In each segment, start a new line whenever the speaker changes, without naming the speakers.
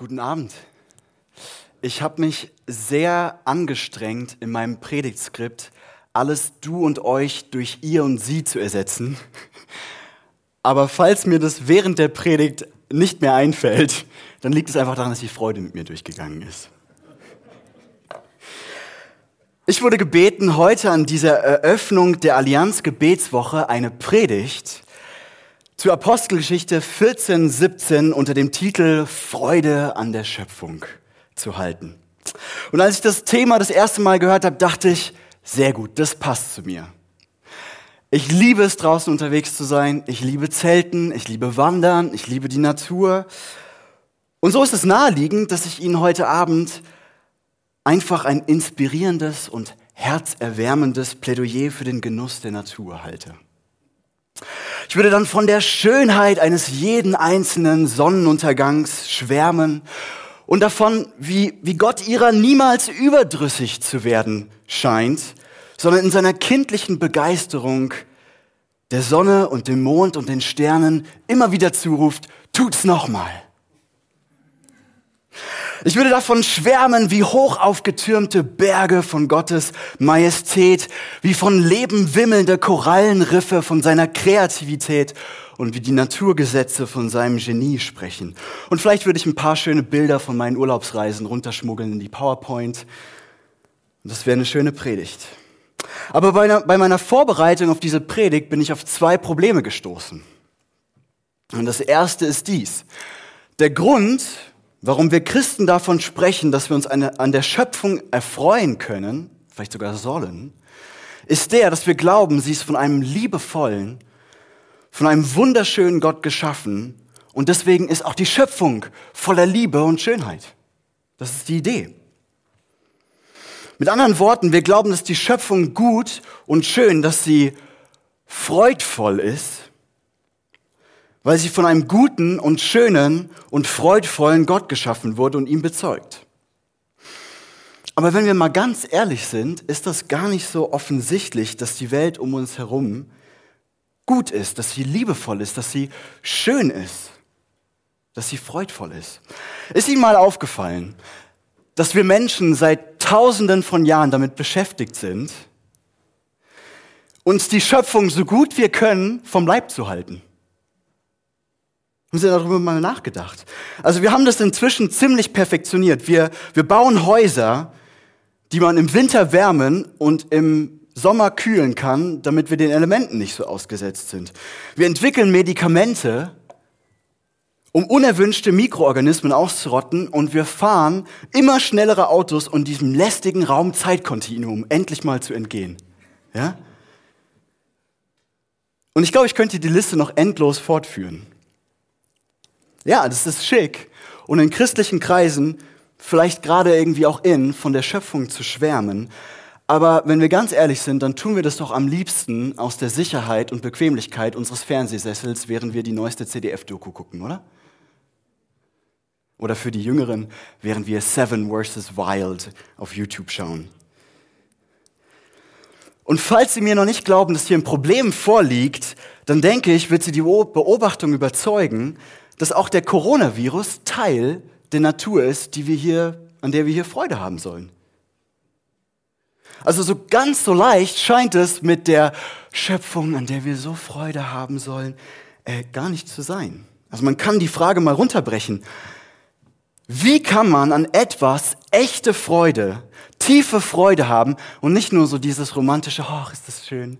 Guten Abend. Ich habe mich sehr angestrengt, in meinem Predigtskript alles du und euch durch ihr und sie zu ersetzen. Aber falls mir das während der Predigt nicht mehr einfällt, dann liegt es einfach daran, dass die Freude mit mir durchgegangen ist. Ich wurde gebeten, heute an dieser Eröffnung der Allianz Gebetswoche eine Predigt zur Apostelgeschichte 14, 17 unter dem Titel Freude an der Schöpfung zu halten. Und als ich das Thema das erste Mal gehört habe, dachte ich, sehr gut, das passt zu mir. Ich liebe es, draußen unterwegs zu sein. Ich liebe Zelten, ich liebe Wandern, ich liebe die Natur. Und so ist es naheliegend, dass ich Ihnen heute Abend einfach ein inspirierendes und herzerwärmendes Plädoyer für den Genuss der Natur halte. Ich würde dann von der Schönheit eines jeden einzelnen Sonnenuntergangs schwärmen und davon, wie, wie Gott ihrer niemals überdrüssig zu werden scheint, sondern in seiner kindlichen Begeisterung der Sonne und dem Mond und den Sternen immer wieder zuruft, tut's nochmal. Ich würde davon schwärmen, wie hoch aufgetürmte Berge von Gottes Majestät, wie von Leben wimmelnde Korallenriffe von seiner Kreativität und wie die Naturgesetze von seinem Genie sprechen. Und vielleicht würde ich ein paar schöne Bilder von meinen Urlaubsreisen runterschmuggeln in die PowerPoint. Das wäre eine schöne Predigt. Aber bei meiner, bei meiner Vorbereitung auf diese Predigt bin ich auf zwei Probleme gestoßen. Und das erste ist dies. Der Grund, warum wir Christen davon sprechen, dass wir uns an der Schöpfung erfreuen können, vielleicht sogar sollen, ist der, dass wir glauben, sie ist von einem liebevollen, von einem wunderschönen Gott geschaffen und deswegen ist auch die Schöpfung voller Liebe und Schönheit. Das ist die Idee. Mit anderen Worten, wir glauben, dass die Schöpfung gut und schön, dass sie freudvoll ist weil sie von einem guten und schönen und freudvollen Gott geschaffen wurde und ihm bezeugt. Aber wenn wir mal ganz ehrlich sind, ist das gar nicht so offensichtlich, dass die Welt um uns herum gut ist, dass sie liebevoll ist, dass sie schön ist, dass sie freudvoll ist. Ist Ihnen mal aufgefallen, dass wir Menschen seit Tausenden von Jahren damit beschäftigt sind, uns die Schöpfung so gut wir können vom Leib zu halten? Haben Sie darüber mal nachgedacht? Also wir haben das inzwischen ziemlich perfektioniert. Wir, wir bauen Häuser, die man im Winter wärmen und im Sommer kühlen kann, damit wir den Elementen nicht so ausgesetzt sind. Wir entwickeln Medikamente, um unerwünschte Mikroorganismen auszurotten und wir fahren immer schnellere Autos, um diesem lästigen Raum-Zeit-Kontinuum endlich mal zu entgehen. Ja? Und ich glaube, ich könnte die Liste noch endlos fortführen. Ja, das ist schick. Und in christlichen Kreisen, vielleicht gerade irgendwie auch in, von der Schöpfung zu schwärmen. Aber wenn wir ganz ehrlich sind, dann tun wir das doch am liebsten aus der Sicherheit und Bequemlichkeit unseres Fernsehsessels, während wir die neueste CDF-Doku gucken, oder? Oder für die Jüngeren, während wir Seven vs. Wild auf YouTube schauen. Und falls Sie mir noch nicht glauben, dass hier ein Problem vorliegt, dann denke ich, wird Sie die Beobachtung überzeugen, dass auch der Coronavirus Teil der Natur ist, die wir hier, an der wir hier Freude haben sollen. Also so ganz so leicht scheint es mit der Schöpfung, an der wir so Freude haben sollen, äh, gar nicht zu sein. Also man kann die Frage mal runterbrechen. Wie kann man an etwas echte Freude, tiefe Freude haben und nicht nur so dieses romantische, ach, ist das schön.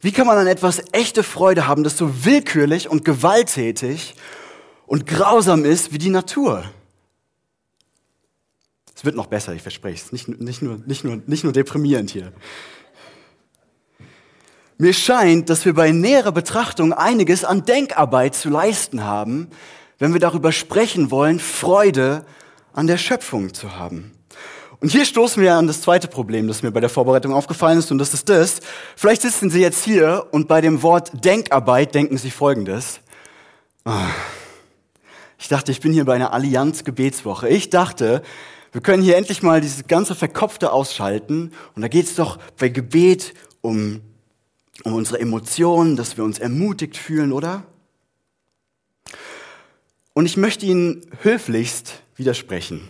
Wie kann man an etwas echte Freude haben, das so willkürlich und gewalttätig und grausam ist wie die Natur? Es wird noch besser, ich verspreche es. Nicht, nicht, nur, nicht, nur, nicht nur deprimierend hier. Mir scheint, dass wir bei näherer Betrachtung einiges an Denkarbeit zu leisten haben, wenn wir darüber sprechen wollen, Freude an der Schöpfung zu haben. Und hier stoßen wir an das zweite Problem, das mir bei der Vorbereitung aufgefallen ist, und das ist das. Vielleicht sitzen Sie jetzt hier und bei dem Wort Denkarbeit denken Sie Folgendes. Ah, ich dachte, ich bin hier bei einer Allianz-Gebetswoche. Ich dachte, wir können hier endlich mal dieses ganze Verkopfte ausschalten. Und da geht es doch bei Gebet um, um unsere Emotionen, dass wir uns ermutigt fühlen, oder? Und ich möchte Ihnen höflichst widersprechen.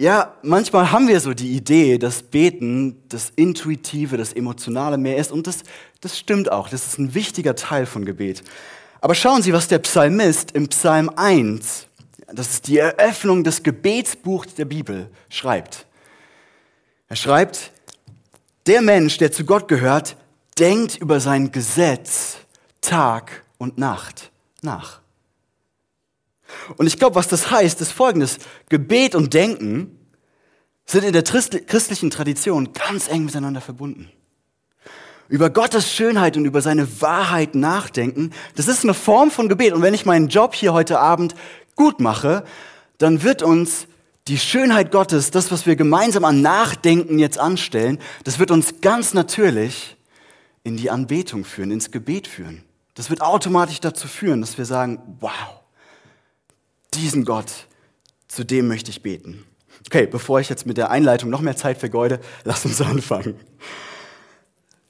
Ja, manchmal haben wir so die Idee, dass Beten das Intuitive, das Emotionale mehr ist. Und das, das stimmt auch. Das ist ein wichtiger Teil von Gebet. Aber schauen Sie, was der Psalmist im Psalm 1, das ist die Eröffnung des Gebetsbuchs der Bibel, schreibt. Er schreibt, der Mensch, der zu Gott gehört, denkt über sein Gesetz Tag und Nacht nach. Und ich glaube, was das heißt, ist folgendes. Gebet und Denken sind in der christlichen Tradition ganz eng miteinander verbunden. Über Gottes Schönheit und über seine Wahrheit nachdenken, das ist eine Form von Gebet. Und wenn ich meinen Job hier heute Abend gut mache, dann wird uns die Schönheit Gottes, das, was wir gemeinsam an Nachdenken jetzt anstellen, das wird uns ganz natürlich in die Anbetung führen, ins Gebet führen. Das wird automatisch dazu führen, dass wir sagen, wow, diesen Gott, zu dem möchte ich beten. Okay, bevor ich jetzt mit der Einleitung noch mehr Zeit vergeude, lass uns anfangen.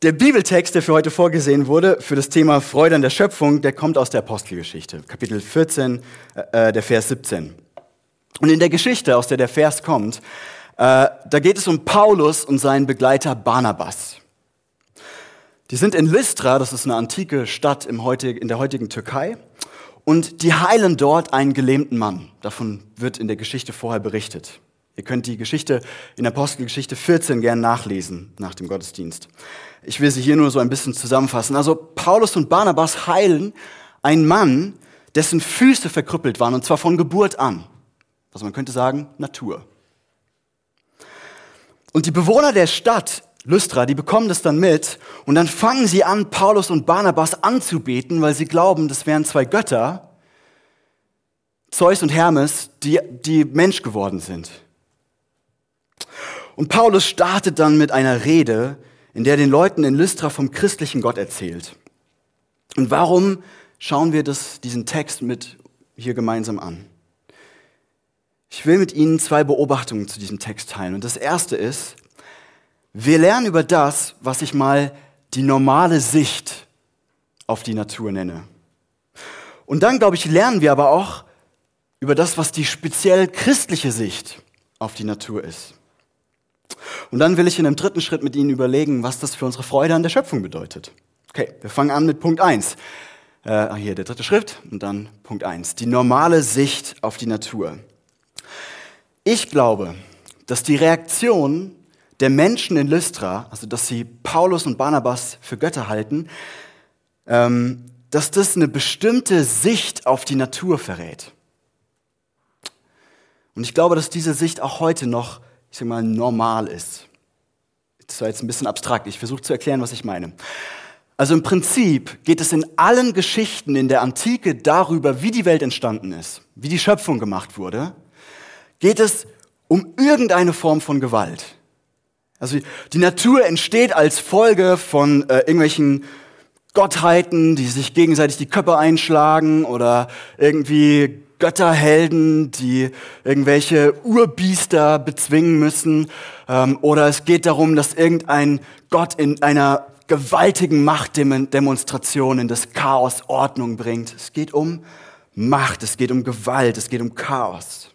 Der Bibeltext, der für heute vorgesehen wurde, für das Thema Freude an der Schöpfung, der kommt aus der Apostelgeschichte, Kapitel 14, äh, der Vers 17. Und in der Geschichte, aus der der Vers kommt, äh, da geht es um Paulus und seinen Begleiter Barnabas. Die sind in Lystra, das ist eine antike Stadt im heutig, in der heutigen Türkei, und die heilen dort einen gelähmten Mann. Davon wird in der Geschichte vorher berichtet. Ihr könnt die Geschichte in Apostelgeschichte 14 gern nachlesen nach dem Gottesdienst. Ich will sie hier nur so ein bisschen zusammenfassen. Also Paulus und Barnabas heilen einen Mann, dessen Füße verkrüppelt waren, und zwar von Geburt an. Also man könnte sagen, Natur. Und die Bewohner der Stadt Lystra, die bekommen das dann mit und dann fangen sie an, Paulus und Barnabas anzubeten, weil sie glauben, das wären zwei Götter, Zeus und Hermes, die, die Mensch geworden sind. Und Paulus startet dann mit einer Rede, in der den Leuten in Lystra vom christlichen Gott erzählt. Und warum schauen wir das, diesen Text mit hier gemeinsam an? Ich will mit Ihnen zwei Beobachtungen zu diesem Text teilen. Und das erste ist, wir lernen über das, was ich mal die normale Sicht auf die Natur nenne. Und dann, glaube ich, lernen wir aber auch über das, was die speziell christliche Sicht auf die Natur ist. Und dann will ich in einem dritten Schritt mit Ihnen überlegen, was das für unsere Freude an der Schöpfung bedeutet. Okay, wir fangen an mit Punkt eins. Äh, hier der dritte Schritt und dann Punkt eins: Die normale Sicht auf die Natur. Ich glaube, dass die Reaktion der Menschen in Lystra, also dass sie Paulus und Barnabas für Götter halten, ähm, dass das eine bestimmte Sicht auf die Natur verrät. Und ich glaube, dass diese Sicht auch heute noch ich sag mal, normal ist. Das war jetzt ein bisschen abstrakt. Ich versuche zu erklären, was ich meine. Also im Prinzip geht es in allen Geschichten in der Antike darüber, wie die Welt entstanden ist, wie die Schöpfung gemacht wurde, geht es um irgendeine Form von Gewalt. Also die Natur entsteht als Folge von äh, irgendwelchen Gottheiten, die sich gegenseitig die Köpfe einschlagen oder irgendwie Götterhelden, die irgendwelche Urbiester bezwingen müssen. Ähm, oder es geht darum, dass irgendein Gott in einer gewaltigen Machtdemonstration in das Chaos Ordnung bringt. Es geht um Macht, es geht um Gewalt, es geht um Chaos.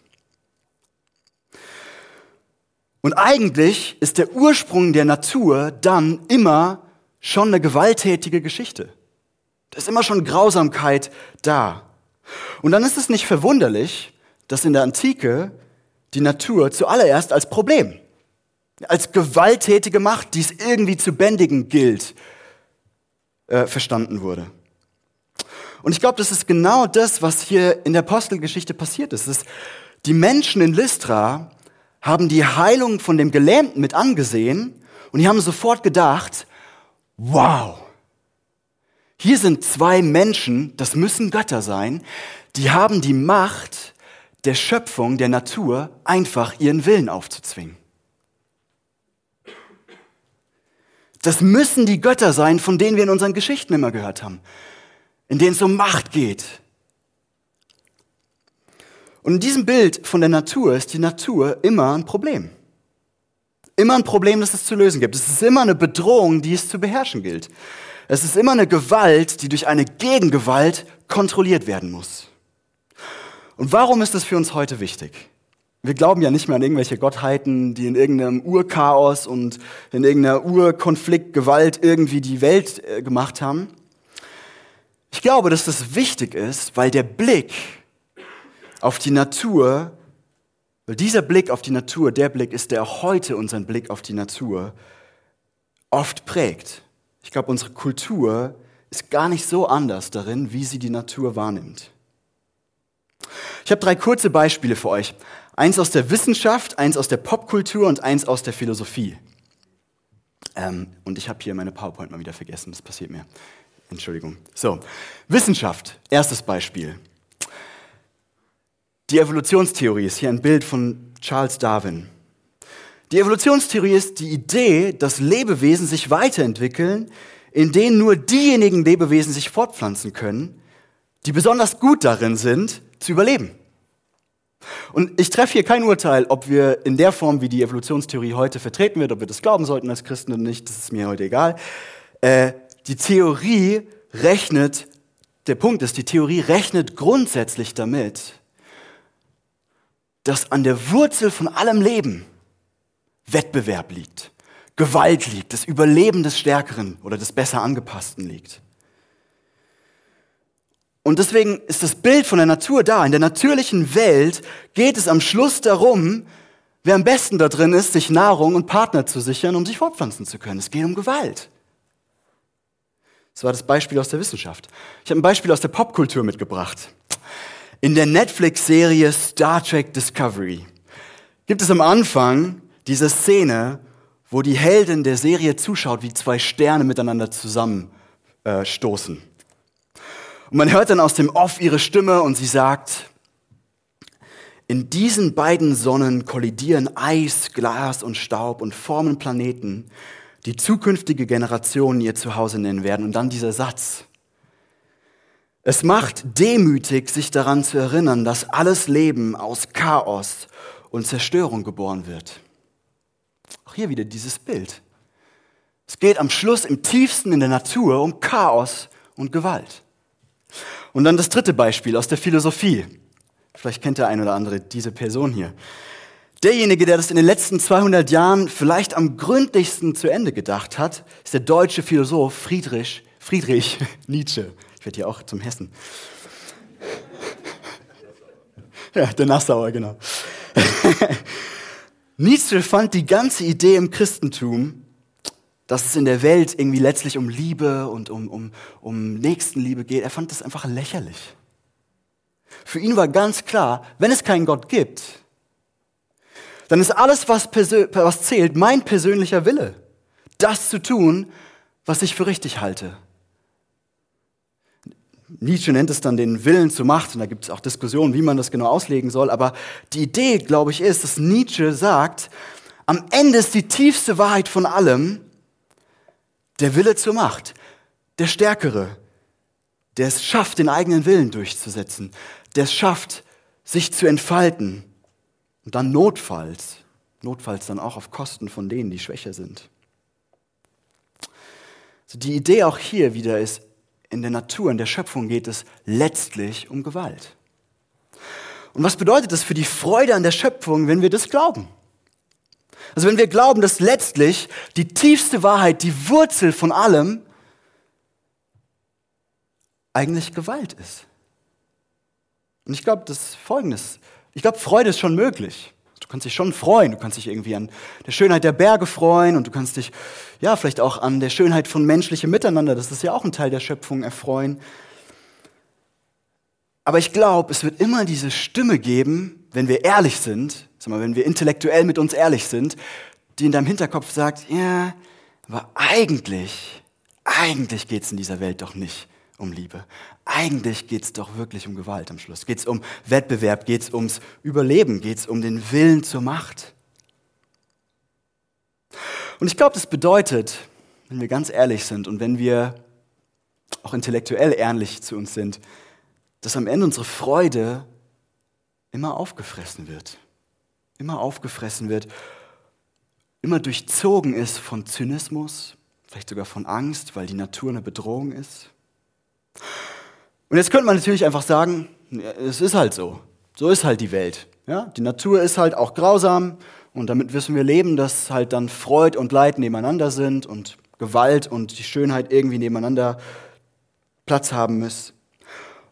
Und eigentlich ist der Ursprung der Natur dann immer schon eine gewalttätige Geschichte. Da ist immer schon Grausamkeit da. Und dann ist es nicht verwunderlich, dass in der Antike die Natur zuallererst als Problem, als gewalttätige Macht, die es irgendwie zu bändigen gilt, äh, verstanden wurde. Und ich glaube, das ist genau das, was hier in der Apostelgeschichte passiert ist. ist. Die Menschen in Lystra haben die Heilung von dem Gelähmten mit angesehen und die haben sofort gedacht, wow, hier sind zwei Menschen, das müssen Götter sein, die haben die Macht der Schöpfung, der Natur, einfach ihren Willen aufzuzwingen. Das müssen die Götter sein, von denen wir in unseren Geschichten immer gehört haben, in denen es um Macht geht. Und in diesem Bild von der Natur ist die Natur immer ein Problem. Immer ein Problem, das es zu lösen gibt. Es ist immer eine Bedrohung, die es zu beherrschen gilt. Es ist immer eine Gewalt, die durch eine Gegengewalt kontrolliert werden muss. Und warum ist das für uns heute wichtig? Wir glauben ja nicht mehr an irgendwelche Gottheiten, die in irgendeinem Urchaos und in irgendeiner Urkonflikt, Gewalt irgendwie die Welt äh, gemacht haben. Ich glaube, dass das wichtig ist, weil der Blick auf die Natur, weil dieser Blick auf die Natur, der Blick ist, der heute unseren Blick auf die Natur oft prägt. Ich glaube, unsere Kultur ist gar nicht so anders darin, wie sie die Natur wahrnimmt. Ich habe drei kurze Beispiele für euch. Eins aus der Wissenschaft, eins aus der Popkultur und eins aus der Philosophie. Ähm, und ich habe hier meine PowerPoint mal wieder vergessen, das passiert mir. Entschuldigung. So, Wissenschaft, erstes Beispiel. Die Evolutionstheorie ist hier ein Bild von Charles Darwin. Die Evolutionstheorie ist die Idee, dass Lebewesen sich weiterentwickeln, in denen nur diejenigen Lebewesen sich fortpflanzen können, die besonders gut darin sind, zu überleben. Und ich treffe hier kein Urteil, ob wir in der Form, wie die Evolutionstheorie heute vertreten wird, ob wir das glauben sollten als Christen oder nicht, das ist mir heute egal. Äh, die Theorie rechnet, der Punkt ist, die Theorie rechnet grundsätzlich damit, dass an der Wurzel von allem Leben Wettbewerb liegt, Gewalt liegt, das Überleben des Stärkeren oder des besser angepassten liegt. Und deswegen ist das Bild von der Natur da. In der natürlichen Welt geht es am Schluss darum, wer am besten da drin ist, sich Nahrung und Partner zu sichern, um sich fortpflanzen zu können. Es geht um Gewalt. Das war das Beispiel aus der Wissenschaft. Ich habe ein Beispiel aus der Popkultur mitgebracht. In der Netflix-Serie Star Trek Discovery gibt es am Anfang diese Szene, wo die Heldin der Serie zuschaut, wie zwei Sterne miteinander zusammenstoßen. Äh, und man hört dann aus dem Off ihre Stimme und sie sagt, in diesen beiden Sonnen kollidieren Eis, Glas und Staub und formen Planeten, die zukünftige Generationen ihr Zuhause nennen werden. Und dann dieser Satz. Es macht demütig, sich daran zu erinnern, dass alles Leben aus Chaos und Zerstörung geboren wird. Auch hier wieder dieses Bild. Es geht am Schluss im tiefsten in der Natur um Chaos und Gewalt. Und dann das dritte Beispiel aus der Philosophie. Vielleicht kennt der ein oder andere diese Person hier. Derjenige, der das in den letzten 200 Jahren vielleicht am gründlichsten zu Ende gedacht hat, ist der deutsche Philosoph Friedrich, Friedrich Nietzsche. Werde hier auch zum Hessen. Ja, der Nassauer, genau. Nietzsche fand die ganze Idee im Christentum dass es in der Welt irgendwie letztlich um Liebe und um, um, um Nächstenliebe geht. Er fand das einfach lächerlich. Für ihn war ganz klar, wenn es keinen Gott gibt, dann ist alles, was, was zählt, mein persönlicher Wille. Das zu tun, was ich für richtig halte. Nietzsche nennt es dann den Willen zur Macht und da gibt es auch Diskussionen, wie man das genau auslegen soll. Aber die Idee, glaube ich, ist, dass Nietzsche sagt, am Ende ist die tiefste Wahrheit von allem, der Wille zur Macht, der Stärkere, der es schafft, den eigenen Willen durchzusetzen, der es schafft, sich zu entfalten und dann notfalls, notfalls dann auch auf Kosten von denen, die schwächer sind. Also die Idee auch hier wieder ist, in der Natur, in der Schöpfung geht es letztlich um Gewalt. Und was bedeutet das für die Freude an der Schöpfung, wenn wir das glauben? Also wenn wir glauben, dass letztlich die tiefste Wahrheit, die Wurzel von allem, eigentlich Gewalt ist. Und ich glaube, das Folgendes. Ich glaube, Freude ist schon möglich. Du kannst dich schon freuen. Du kannst dich irgendwie an der Schönheit der Berge freuen und du kannst dich, ja, vielleicht auch an der Schönheit von menschlichem Miteinander, das ist ja auch ein Teil der Schöpfung, erfreuen. Aber ich glaube, es wird immer diese Stimme geben, wenn wir ehrlich sind, sag mal, wenn wir intellektuell mit uns ehrlich sind, die in deinem Hinterkopf sagt, ja, aber eigentlich, eigentlich geht es in dieser Welt doch nicht um Liebe. Eigentlich geht es doch wirklich um Gewalt am Schluss. Geht es um Wettbewerb, geht es ums Überleben, geht es um den Willen zur Macht. Und ich glaube, das bedeutet, wenn wir ganz ehrlich sind und wenn wir auch intellektuell ehrlich zu uns sind, dass am Ende unsere Freude immer aufgefressen wird immer aufgefressen wird, immer durchzogen ist von Zynismus, vielleicht sogar von Angst, weil die Natur eine Bedrohung ist. Und jetzt könnte man natürlich einfach sagen, es ist halt so. So ist halt die Welt. Ja? Die Natur ist halt auch grausam und damit müssen wir leben, dass halt dann Freud und Leid nebeneinander sind und Gewalt und die Schönheit irgendwie nebeneinander Platz haben müssen.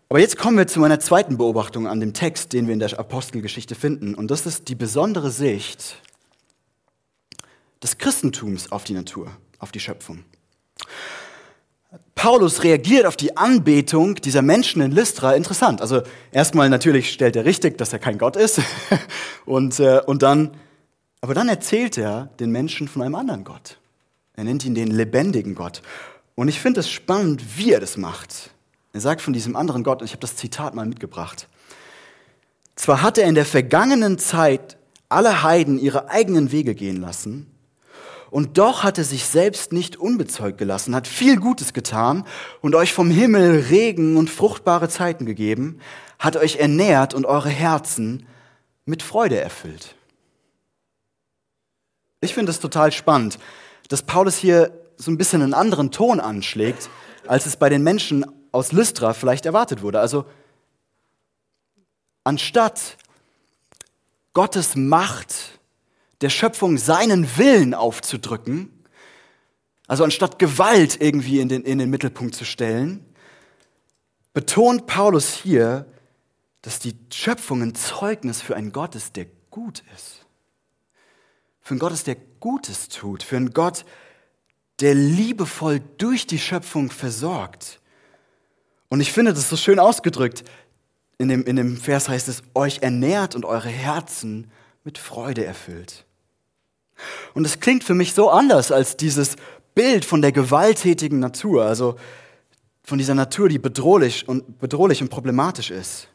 Aber jetzt kommen wir zu meiner zweiten Beobachtung an dem Text, den wir in der Apostelgeschichte finden. Und das ist die besondere Sicht des Christentums auf die Natur, auf die Schöpfung. Paulus reagiert auf die Anbetung dieser Menschen in Lystra interessant. Also erstmal natürlich stellt er richtig, dass er kein Gott ist. und, äh, und dann, aber dann erzählt er den Menschen von einem anderen Gott. Er nennt ihn den lebendigen Gott. Und ich finde es spannend, wie er das macht. Er sagt von diesem anderen Gott, und ich habe das Zitat mal mitgebracht. Zwar hat er in der vergangenen Zeit alle Heiden ihre eigenen Wege gehen lassen, und doch hat er sich selbst nicht unbezeugt gelassen, hat viel Gutes getan und euch vom Himmel Regen und fruchtbare Zeiten gegeben, hat euch ernährt und eure Herzen mit Freude erfüllt. Ich finde es total spannend, dass Paulus hier so ein bisschen einen anderen Ton anschlägt, als es bei den Menschen aus Lystra vielleicht erwartet wurde. Also anstatt Gottes Macht der Schöpfung seinen Willen aufzudrücken, also anstatt Gewalt irgendwie in den, in den Mittelpunkt zu stellen, betont Paulus hier, dass die Schöpfung ein Zeugnis für einen Gott ist, der gut ist. Für einen Gott ist, der Gutes tut. Für einen Gott, der liebevoll durch die Schöpfung versorgt. Und ich finde das so schön ausgedrückt. In dem, in dem Vers heißt es, euch ernährt und eure Herzen mit Freude erfüllt. Und es klingt für mich so anders als dieses Bild von der gewalttätigen Natur, also von dieser Natur, die bedrohlich und, bedrohlich und problematisch ist.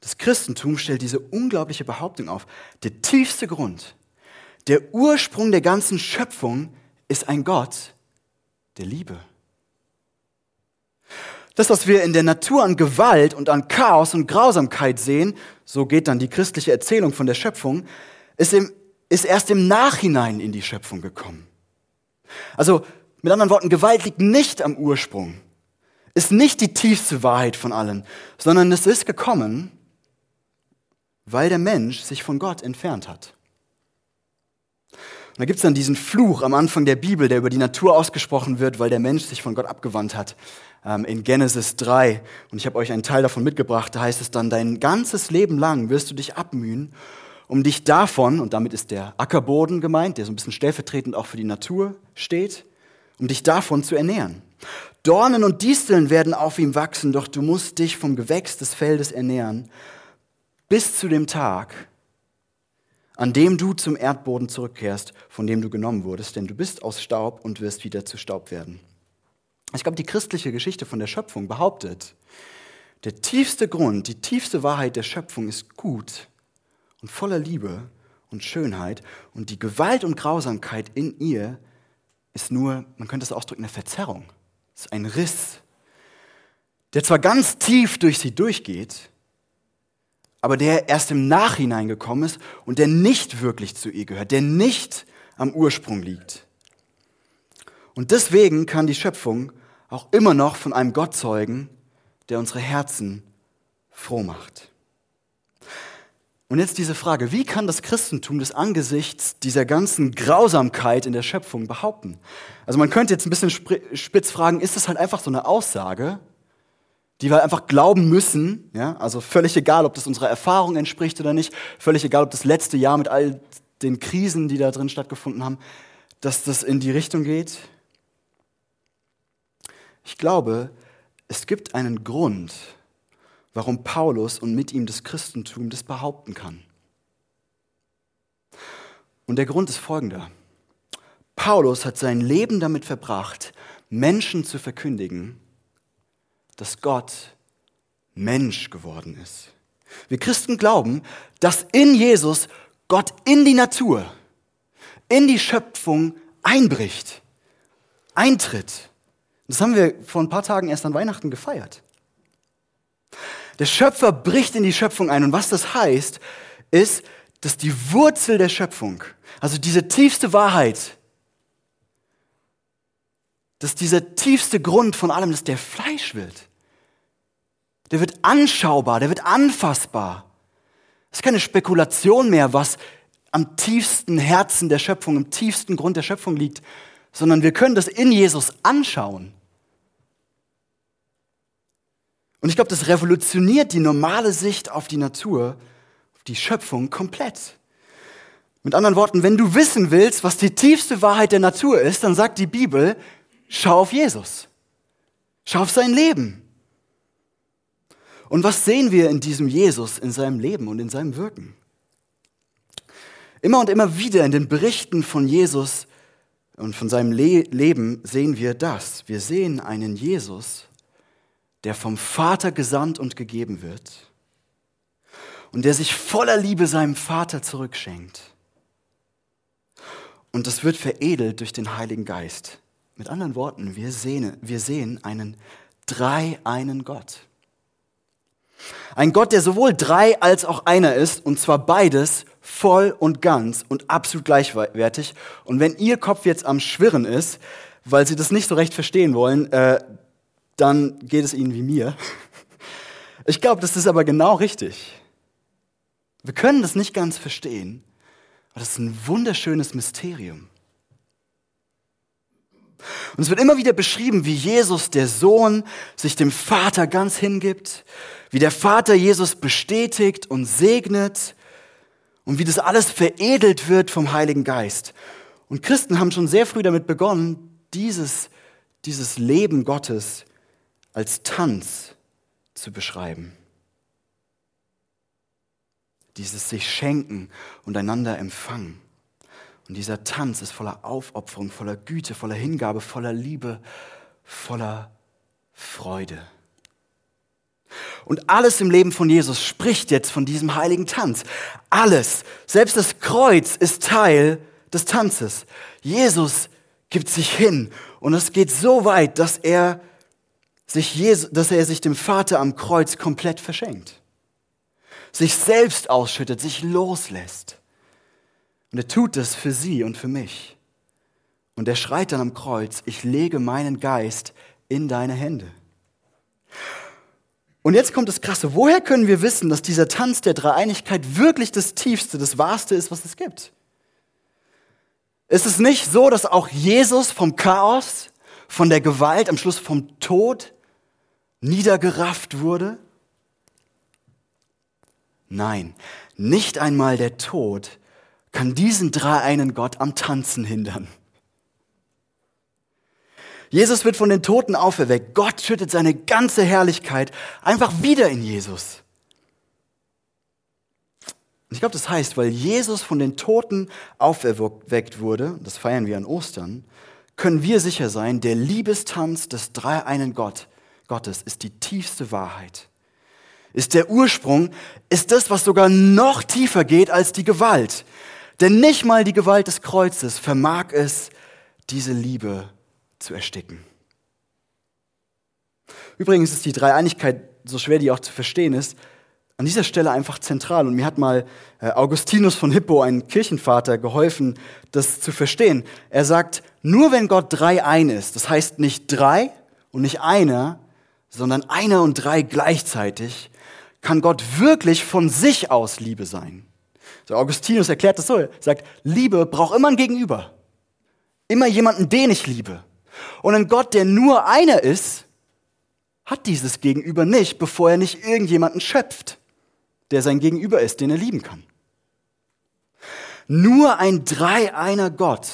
Das Christentum stellt diese unglaubliche Behauptung auf. Der tiefste Grund, der Ursprung der ganzen Schöpfung ist ein Gott der Liebe. Das, was wir in der Natur an Gewalt und an Chaos und Grausamkeit sehen, so geht dann die christliche Erzählung von der Schöpfung, ist, im, ist erst im Nachhinein in die Schöpfung gekommen. Also mit anderen Worten, Gewalt liegt nicht am Ursprung, ist nicht die tiefste Wahrheit von allen, sondern es ist gekommen, weil der Mensch sich von Gott entfernt hat. Und da gibt es dann diesen Fluch am Anfang der Bibel, der über die Natur ausgesprochen wird, weil der Mensch sich von Gott abgewandt hat ähm, in Genesis 3. Und ich habe euch einen Teil davon mitgebracht. Da heißt es dann, dein ganzes Leben lang wirst du dich abmühen, um dich davon, und damit ist der Ackerboden gemeint, der so ein bisschen stellvertretend auch für die Natur steht, um dich davon zu ernähren. Dornen und Disteln werden auf ihm wachsen, doch du musst dich vom Gewächs des Feldes ernähren, bis zu dem Tag, an dem du zum Erdboden zurückkehrst, von dem du genommen wurdest, denn du bist aus Staub und wirst wieder zu Staub werden. Ich glaube, die christliche Geschichte von der Schöpfung behauptet, der tiefste Grund, die tiefste Wahrheit der Schöpfung ist gut und voller Liebe und Schönheit und die Gewalt und Grausamkeit in ihr ist nur, man könnte es ausdrücken, eine Verzerrung. Es ist ein Riss, der zwar ganz tief durch sie durchgeht, aber der erst im Nachhinein gekommen ist und der nicht wirklich zu ihr gehört, der nicht am Ursprung liegt. Und deswegen kann die Schöpfung auch immer noch von einem Gott zeugen, der unsere Herzen froh macht. Und jetzt diese Frage, wie kann das Christentum das angesichts dieser ganzen Grausamkeit in der Schöpfung behaupten? Also man könnte jetzt ein bisschen spitz fragen, ist das halt einfach so eine Aussage, die wir einfach glauben müssen, ja? also völlig egal, ob das unserer Erfahrung entspricht oder nicht, völlig egal, ob das letzte Jahr mit all den Krisen, die da drin stattgefunden haben, dass das in die Richtung geht? Ich glaube, es gibt einen Grund, warum Paulus und mit ihm das Christentum das behaupten kann. Und der Grund ist folgender. Paulus hat sein Leben damit verbracht, Menschen zu verkündigen, dass Gott Mensch geworden ist. Wir Christen glauben, dass in Jesus Gott in die Natur, in die Schöpfung einbricht, eintritt das haben wir vor ein paar Tagen erst an Weihnachten gefeiert. Der Schöpfer bricht in die Schöpfung ein. Und was das heißt, ist, dass die Wurzel der Schöpfung, also diese tiefste Wahrheit, dass dieser tiefste Grund von allem, dass der Fleisch wird. Der wird anschaubar, der wird anfassbar. Es ist keine Spekulation mehr, was am tiefsten Herzen der Schöpfung, im tiefsten Grund der Schöpfung liegt, sondern wir können das in Jesus anschauen. Und ich glaube, das revolutioniert die normale Sicht auf die Natur, auf die Schöpfung komplett. Mit anderen Worten, wenn du wissen willst, was die tiefste Wahrheit der Natur ist, dann sagt die Bibel, schau auf Jesus. Schau auf sein Leben. Und was sehen wir in diesem Jesus, in seinem Leben und in seinem Wirken? Immer und immer wieder in den Berichten von Jesus und von seinem Le Leben sehen wir das. Wir sehen einen Jesus, der vom Vater gesandt und gegeben wird und der sich voller Liebe seinem Vater zurückschenkt. Und das wird veredelt durch den Heiligen Geist. Mit anderen Worten, wir sehen, wir sehen einen dreieinen Gott. Ein Gott, der sowohl drei als auch einer ist, und zwar beides voll und ganz und absolut gleichwertig. Und wenn Ihr Kopf jetzt am Schwirren ist, weil Sie das nicht so recht verstehen wollen, äh, dann geht es Ihnen wie mir. Ich glaube, das ist aber genau richtig. Wir können das nicht ganz verstehen, aber das ist ein wunderschönes Mysterium. Und es wird immer wieder beschrieben, wie Jesus, der Sohn, sich dem Vater ganz hingibt, wie der Vater Jesus bestätigt und segnet und wie das alles veredelt wird vom Heiligen Geist. Und Christen haben schon sehr früh damit begonnen, dieses, dieses Leben Gottes als Tanz zu beschreiben dieses sich schenken und einander empfangen. Und dieser Tanz ist voller Aufopferung, voller Güte, voller Hingabe, voller Liebe, voller Freude. Und alles im Leben von Jesus spricht jetzt von diesem heiligen Tanz. Alles, selbst das Kreuz ist Teil des Tanzes. Jesus gibt sich hin und es geht so weit, dass er sich, Jesus, dass er sich dem Vater am Kreuz komplett verschenkt sich selbst ausschüttet, sich loslässt. Und er tut es für sie und für mich. Und er schreit dann am Kreuz, ich lege meinen Geist in deine Hände. Und jetzt kommt das Krasse. Woher können wir wissen, dass dieser Tanz der Dreieinigkeit wirklich das Tiefste, das Wahrste ist, was es gibt? Ist es nicht so, dass auch Jesus vom Chaos, von der Gewalt, am Schluss vom Tod niedergerafft wurde? Nein, nicht einmal der Tod kann diesen dreieinen Gott am Tanzen hindern. Jesus wird von den Toten auferweckt. Gott schüttet seine ganze Herrlichkeit einfach wieder in Jesus. Ich glaube, das heißt, weil Jesus von den Toten auferweckt wurde, das feiern wir an Ostern, können wir sicher sein, der Liebestanz des dreieinen Gott, Gottes ist die tiefste Wahrheit ist der Ursprung, ist das, was sogar noch tiefer geht als die Gewalt. Denn nicht mal die Gewalt des Kreuzes vermag es, diese Liebe zu ersticken. Übrigens ist die Dreieinigkeit, so schwer die auch zu verstehen ist, an dieser Stelle einfach zentral. Und mir hat mal äh, Augustinus von Hippo, ein Kirchenvater, geholfen, das zu verstehen. Er sagt, nur wenn Gott drei ein ist, das heißt nicht drei und nicht einer, sondern einer und drei gleichzeitig, kann Gott wirklich von sich aus Liebe sein. So Augustinus erklärt das so, er sagt, Liebe braucht immer ein Gegenüber. Immer jemanden, den ich liebe. Und ein Gott, der nur einer ist, hat dieses Gegenüber nicht, bevor er nicht irgendjemanden schöpft, der sein Gegenüber ist, den er lieben kann. Nur ein dreieiner Gott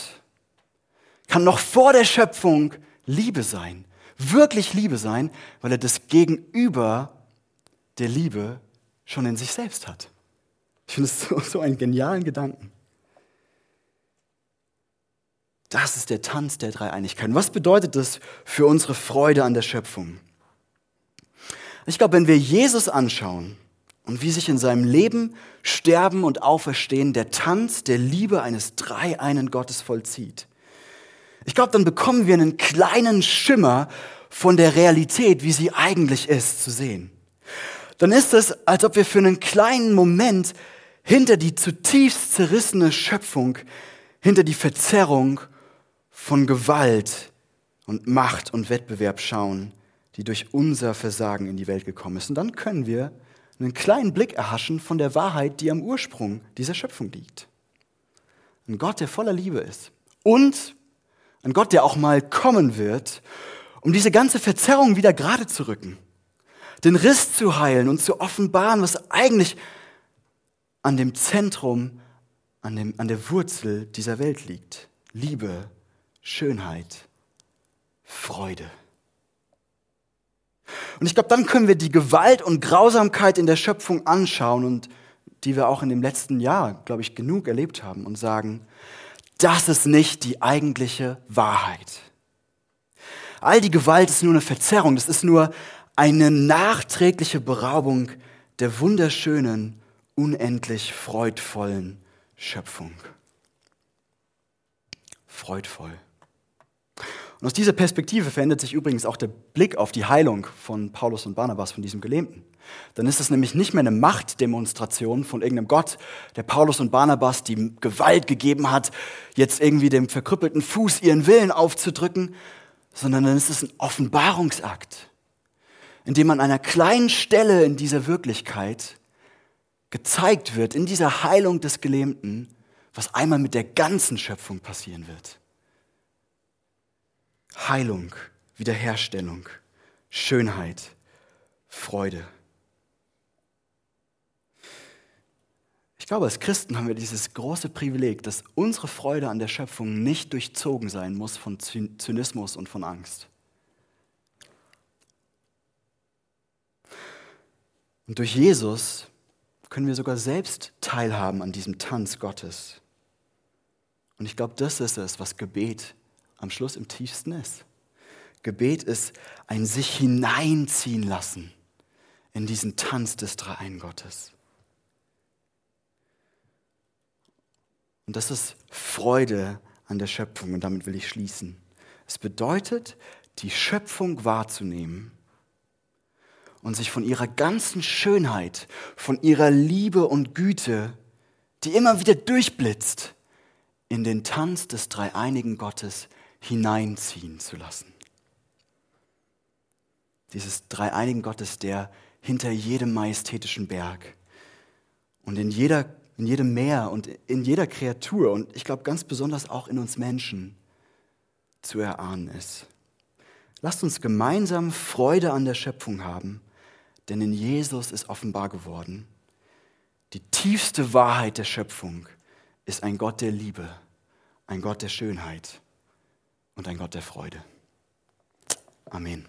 kann noch vor der Schöpfung Liebe sein, wirklich Liebe sein, weil er das Gegenüber der Liebe schon in sich selbst hat. Ich finde es so, so einen genialen Gedanken. Das ist der Tanz der Dreieinigkeit. Was bedeutet das für unsere Freude an der Schöpfung? Ich glaube, wenn wir Jesus anschauen und wie sich in seinem Leben, Sterben und Auferstehen der Tanz der Liebe eines dreieinen Gottes vollzieht, ich glaube, dann bekommen wir einen kleinen Schimmer von der Realität, wie sie eigentlich ist, zu sehen dann ist es, als ob wir für einen kleinen Moment hinter die zutiefst zerrissene Schöpfung, hinter die Verzerrung von Gewalt und Macht und Wettbewerb schauen, die durch unser Versagen in die Welt gekommen ist. Und dann können wir einen kleinen Blick erhaschen von der Wahrheit, die am Ursprung dieser Schöpfung liegt. Ein Gott, der voller Liebe ist. Und ein Gott, der auch mal kommen wird, um diese ganze Verzerrung wieder gerade zu rücken. Den Riss zu heilen und zu offenbaren, was eigentlich an dem Zentrum, an, dem, an der Wurzel dieser Welt liegt. Liebe, Schönheit, Freude. Und ich glaube, dann können wir die Gewalt und Grausamkeit in der Schöpfung anschauen und die wir auch in dem letzten Jahr, glaube ich, genug erlebt haben und sagen, das ist nicht die eigentliche Wahrheit. All die Gewalt ist nur eine Verzerrung, das ist nur eine nachträgliche Beraubung der wunderschönen, unendlich freudvollen Schöpfung. Freudvoll. Und aus dieser Perspektive verändert sich übrigens auch der Blick auf die Heilung von Paulus und Barnabas, von diesem Gelähmten. Dann ist es nämlich nicht mehr eine Machtdemonstration von irgendeinem Gott, der Paulus und Barnabas die Gewalt gegeben hat, jetzt irgendwie dem verkrüppelten Fuß ihren Willen aufzudrücken, sondern dann ist es ein Offenbarungsakt, in dem an einer kleinen Stelle in dieser Wirklichkeit gezeigt wird, in dieser Heilung des Gelähmten, was einmal mit der ganzen Schöpfung passieren wird. Heilung, Wiederherstellung, Schönheit, Freude. Ich glaube, als Christen haben wir dieses große Privileg, dass unsere Freude an der Schöpfung nicht durchzogen sein muss von Zynismus und von Angst. Und durch Jesus können wir sogar selbst teilhaben an diesem Tanz Gottes. Und ich glaube, das ist es, was Gebet am Schluss im tiefsten ist. Gebet ist ein sich hineinziehen lassen in diesen Tanz des Dreiein Gottes. Und das ist Freude an der Schöpfung und damit will ich schließen. Es bedeutet, die Schöpfung wahrzunehmen und sich von ihrer ganzen Schönheit, von ihrer Liebe und Güte, die immer wieder durchblitzt, in den Tanz des dreieinigen Gottes hineinziehen zu lassen. Dieses dreieinigen Gottes, der hinter jedem majestätischen Berg und in, jeder, in jedem Meer und in jeder Kreatur und ich glaube ganz besonders auch in uns Menschen zu erahnen ist. Lasst uns gemeinsam Freude an der Schöpfung haben, denn in Jesus ist offenbar geworden, die tiefste Wahrheit der Schöpfung ist ein Gott der Liebe, ein Gott der Schönheit und ein Gott der Freude. Amen.